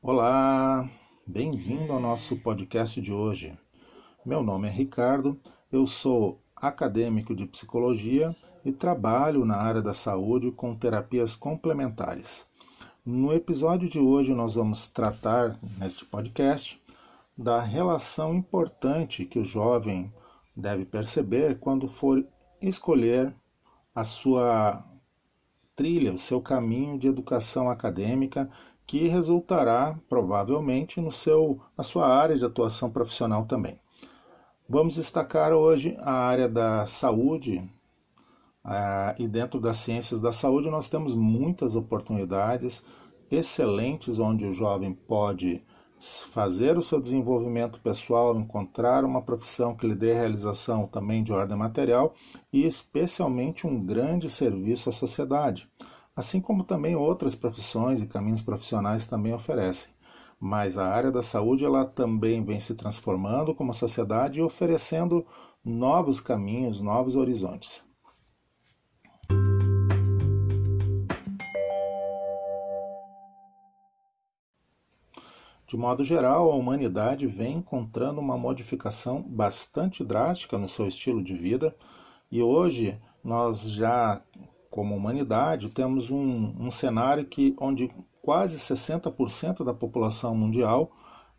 Olá, bem-vindo ao nosso podcast de hoje. Meu nome é Ricardo, eu sou acadêmico de psicologia e trabalho na área da saúde com terapias complementares. No episódio de hoje, nós vamos tratar, neste podcast, da relação importante que o jovem deve perceber quando for escolher a sua trilha, o seu caminho de educação acadêmica que resultará provavelmente no seu, na sua área de atuação profissional também. Vamos destacar hoje a área da saúde, ah, e dentro das ciências da saúde nós temos muitas oportunidades excelentes onde o jovem pode fazer o seu desenvolvimento pessoal, encontrar uma profissão que lhe dê realização também de ordem material e especialmente um grande serviço à sociedade assim como também outras profissões e caminhos profissionais também oferecem. Mas a área da saúde ela também vem se transformando como sociedade e oferecendo novos caminhos, novos horizontes. De modo geral, a humanidade vem encontrando uma modificação bastante drástica no seu estilo de vida e hoje nós já como humanidade, temos um, um cenário que, onde quase 60% da população mundial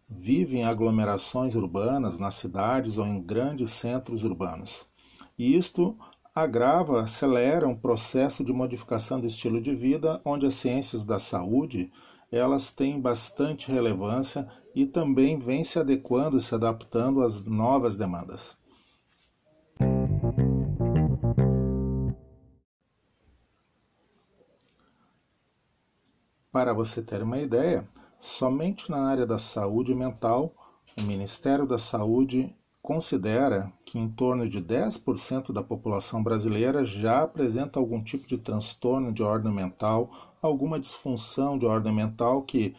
vive em aglomerações urbanas, nas cidades ou em grandes centros urbanos. E isto agrava, acelera um processo de modificação do estilo de vida, onde as ciências da saúde elas têm bastante relevância e também vêm se adequando e se adaptando às novas demandas. Para você ter uma ideia, somente na área da saúde mental, o Ministério da Saúde considera que em torno de 10% da população brasileira já apresenta algum tipo de transtorno de ordem mental, alguma disfunção de ordem mental que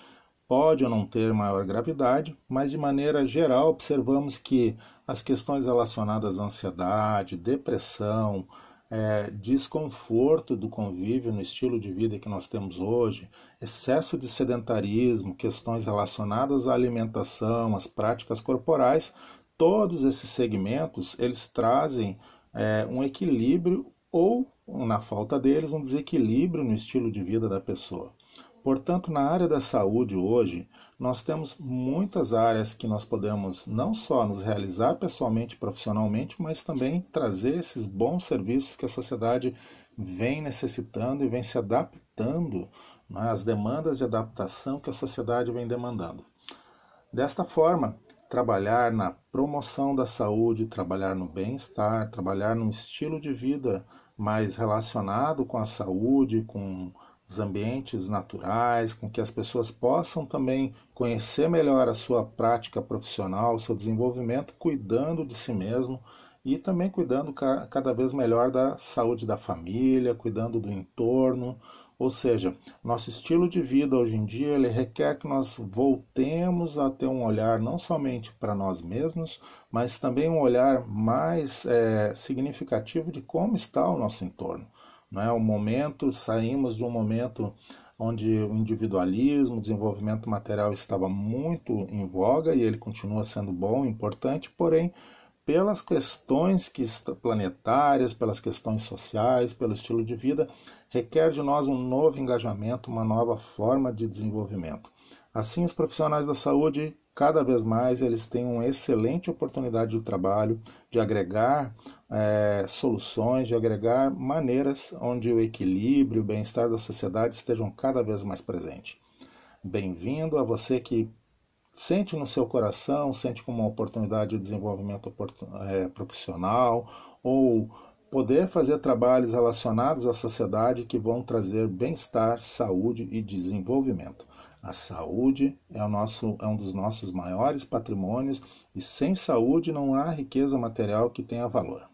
pode ou não ter maior gravidade, mas de maneira geral observamos que as questões relacionadas à ansiedade, depressão, é, desconforto do convívio no estilo de vida que nós temos hoje, excesso de sedentarismo, questões relacionadas à alimentação, às práticas corporais, todos esses segmentos eles trazem é, um equilíbrio ou, na falta deles, um desequilíbrio no estilo de vida da pessoa. Portanto, na área da saúde hoje, nós temos muitas áreas que nós podemos não só nos realizar pessoalmente e profissionalmente, mas também trazer esses bons serviços que a sociedade vem necessitando e vem se adaptando né, às demandas de adaptação que a sociedade vem demandando. Desta forma, trabalhar na promoção da saúde, trabalhar no bem-estar, trabalhar num estilo de vida mais relacionado com a saúde, com os ambientes naturais, com que as pessoas possam também conhecer melhor a sua prática profissional, seu desenvolvimento, cuidando de si mesmo e também cuidando cada vez melhor da saúde da família, cuidando do entorno. Ou seja, nosso estilo de vida hoje em dia ele requer que nós voltemos a ter um olhar não somente para nós mesmos, mas também um olhar mais é, significativo de como está o nosso entorno. Não é? O momento, saímos de um momento onde o individualismo, o desenvolvimento material estava muito em voga e ele continua sendo bom, importante, porém, pelas questões que planetárias, pelas questões sociais, pelo estilo de vida, requer de nós um novo engajamento, uma nova forma de desenvolvimento. Assim, os profissionais da saúde, cada vez mais, eles têm uma excelente oportunidade de trabalho, de agregar é, soluções, de agregar maneiras onde o equilíbrio o bem-estar da sociedade estejam cada vez mais presentes. Bem-vindo a você que sente no seu coração, sente como uma oportunidade de desenvolvimento é, profissional ou poder fazer trabalhos relacionados à sociedade que vão trazer bem-estar, saúde e desenvolvimento. A saúde é, nosso, é um dos nossos maiores patrimônios e sem saúde não há riqueza material que tenha valor.